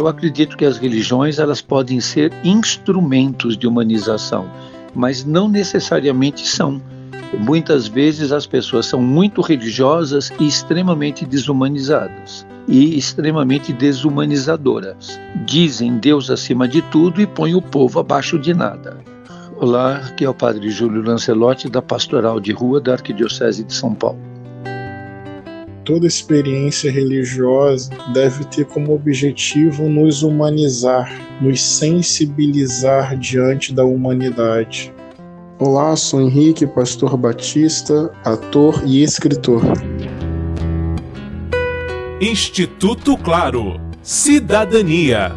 Eu acredito que as religiões elas podem ser instrumentos de humanização, mas não necessariamente são. Muitas vezes as pessoas são muito religiosas e extremamente desumanizadas e extremamente desumanizadoras. Dizem Deus acima de tudo e põem o povo abaixo de nada. Olá, aqui é o Padre Júlio Lancelotti, da Pastoral de Rua da Arquidiocese de São Paulo. Toda experiência religiosa deve ter como objetivo nos humanizar, nos sensibilizar diante da humanidade. Olá, sou Henrique, pastor batista, ator e escritor. Instituto Claro. Cidadania.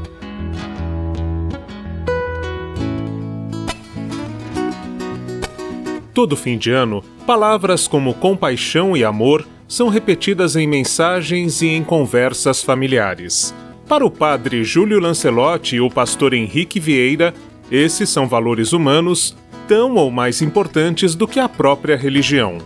Todo fim de ano, palavras como compaixão e amor são repetidas em mensagens e em conversas familiares. Para o padre Júlio Lancelotti e o pastor Henrique Vieira, esses são valores humanos tão ou mais importantes do que a própria religião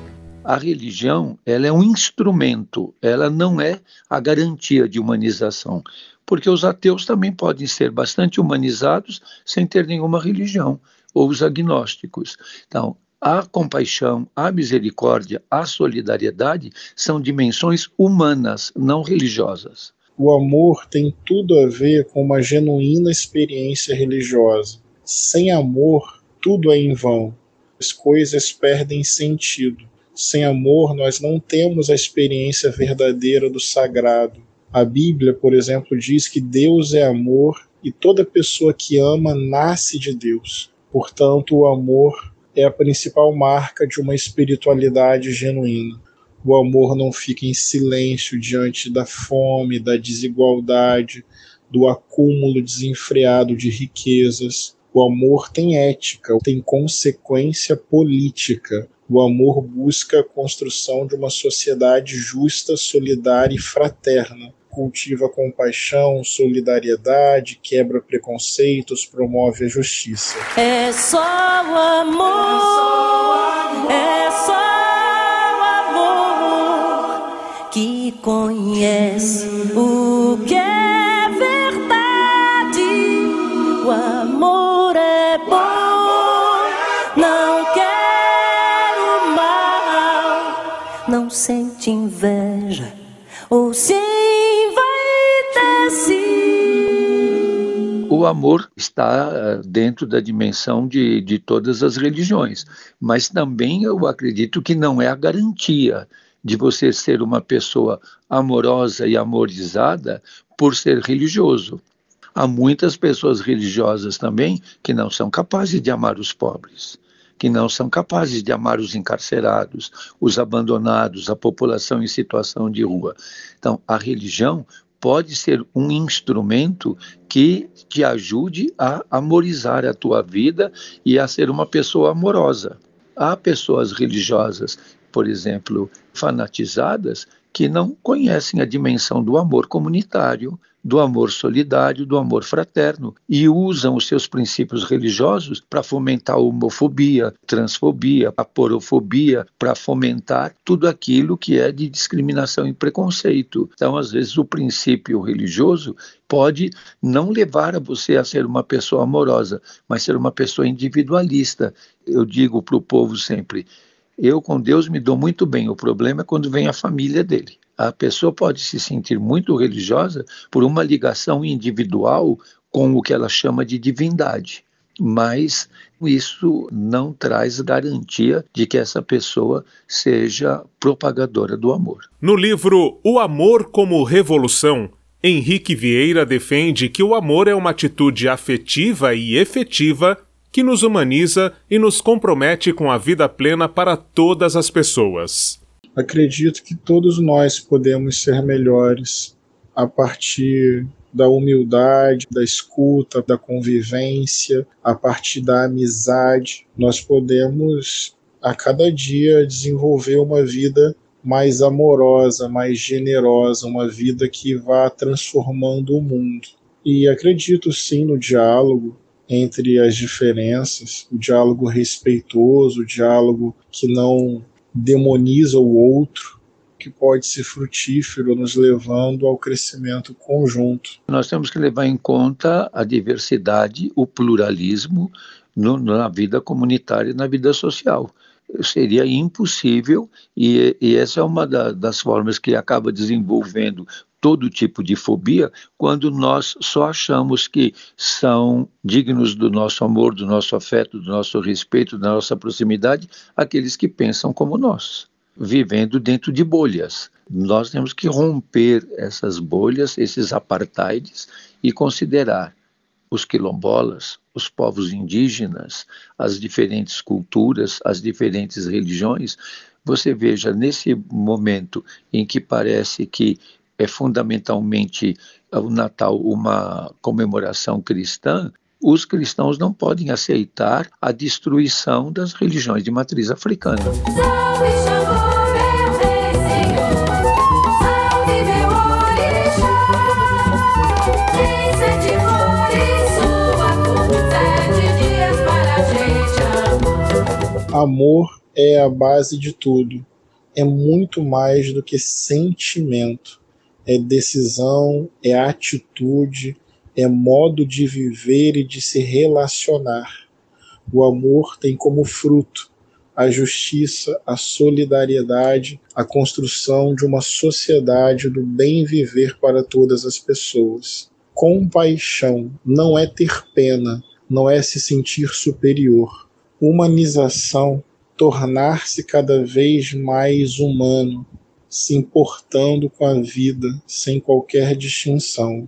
a religião ela é um instrumento, ela não é a garantia de humanização, porque os ateus também podem ser bastante humanizados sem ter nenhuma religião, ou os agnósticos. Então, a compaixão, a misericórdia, a solidariedade são dimensões humanas, não religiosas. O amor tem tudo a ver com uma genuína experiência religiosa. Sem amor, tudo é em vão. As coisas perdem sentido. Sem amor, nós não temos a experiência verdadeira do sagrado. A Bíblia, por exemplo, diz que Deus é amor e toda pessoa que ama nasce de Deus. Portanto, o amor é a principal marca de uma espiritualidade genuína. O amor não fica em silêncio diante da fome, da desigualdade, do acúmulo desenfreado de riquezas. O amor tem ética, tem consequência política. O amor busca a construção de uma sociedade justa, solidária e fraterna. Cultiva compaixão, solidariedade, quebra preconceitos, promove a justiça. É só o amor, é só o amor que conhece o que é verdade. O amor é bom. sente inveja ou se. O amor está eh, dentro da dimensão de, de todas as religiões, mas também eu acredito que não é a garantia de você ser uma pessoa amorosa e amorizada por ser religioso. Há muitas pessoas religiosas também que não são capazes de amar os pobres que não são capazes de amar os encarcerados, os abandonados, a população em situação de rua. Então, a religião pode ser um instrumento que te ajude a amorizar a tua vida e a ser uma pessoa amorosa. Há pessoas religiosas, por exemplo, fanatizadas, que não conhecem a dimensão do amor comunitário, do amor solidário, do amor fraterno e usam os seus princípios religiosos para fomentar a homofobia, transfobia, a porofobia, para fomentar tudo aquilo que é de discriminação e preconceito. Então, às vezes, o princípio religioso pode não levar a você a ser uma pessoa amorosa, mas ser uma pessoa individualista. Eu digo para o povo sempre: eu com Deus me dou muito bem, o problema é quando vem a família dele. A pessoa pode se sentir muito religiosa por uma ligação individual com o que ela chama de divindade, mas isso não traz garantia de que essa pessoa seja propagadora do amor. No livro O Amor como Revolução, Henrique Vieira defende que o amor é uma atitude afetiva e efetiva que nos humaniza e nos compromete com a vida plena para todas as pessoas. Acredito que todos nós podemos ser melhores a partir da humildade, da escuta, da convivência, a partir da amizade. Nós podemos a cada dia desenvolver uma vida mais amorosa, mais generosa, uma vida que vá transformando o mundo. E acredito sim no diálogo entre as diferenças, o diálogo respeitoso, o diálogo que não demoniza o outro, que pode ser frutífero, nos levando ao crescimento conjunto. Nós temos que levar em conta a diversidade, o pluralismo no, na vida comunitária e na vida social seria impossível, e, e essa é uma da, das formas que acaba desenvolvendo todo tipo de fobia quando nós só achamos que são dignos do nosso amor, do nosso afeto, do nosso respeito, da nossa proximidade, aqueles que pensam como nós, vivendo dentro de bolhas. Nós temos que romper essas bolhas, esses apartheids e considerar os quilombolas, os povos indígenas, as diferentes culturas, as diferentes religiões, você veja nesse momento em que parece que é fundamentalmente o Natal uma comemoração cristã, os cristãos não podem aceitar a destruição das religiões de matriz africana. Amor é a base de tudo. É muito mais do que sentimento. É decisão, é atitude, é modo de viver e de se relacionar. O amor tem como fruto a justiça, a solidariedade, a construção de uma sociedade do bem viver para todas as pessoas. Compaixão não é ter pena, não é se sentir superior humanização, tornar-se cada vez mais humano, se importando com a vida sem qualquer distinção.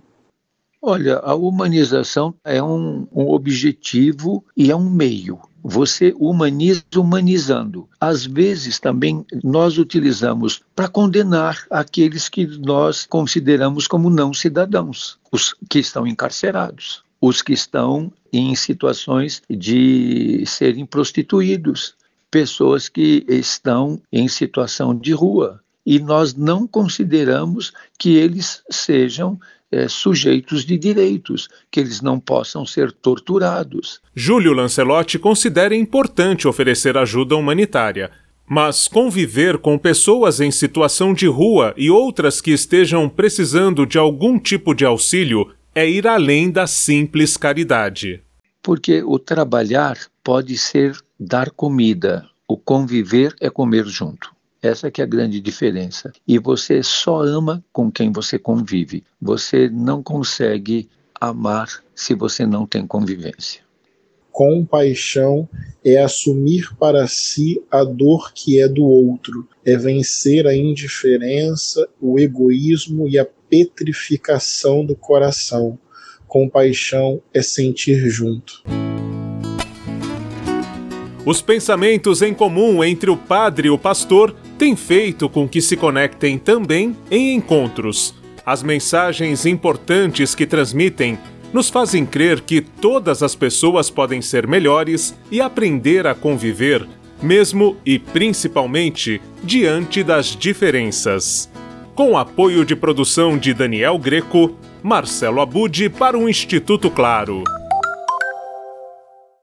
Olha, a humanização é um, um objetivo e é um meio. Você humaniza humanizando. Às vezes também nós utilizamos para condenar aqueles que nós consideramos como não cidadãos, os que estão encarcerados os que estão em situações de serem prostituídos, pessoas que estão em situação de rua. E nós não consideramos que eles sejam é, sujeitos de direitos, que eles não possam ser torturados. Júlio Lancelotti considera importante oferecer ajuda humanitária. Mas conviver com pessoas em situação de rua e outras que estejam precisando de algum tipo de auxílio é ir além da simples caridade. Porque o trabalhar pode ser dar comida, o conviver é comer junto. Essa que é a grande diferença. E você só ama com quem você convive. Você não consegue amar se você não tem convivência. Compaixão é assumir para si a dor que é do outro, é vencer a indiferença, o egoísmo e a petrificação do coração. Compaixão é sentir junto. Os pensamentos em comum entre o padre e o pastor têm feito com que se conectem também em encontros. As mensagens importantes que transmitem nos fazem crer que todas as pessoas podem ser melhores e aprender a conviver, mesmo e principalmente diante das diferenças. Com apoio de produção de Daniel Greco, Marcelo Abude para o Instituto Claro.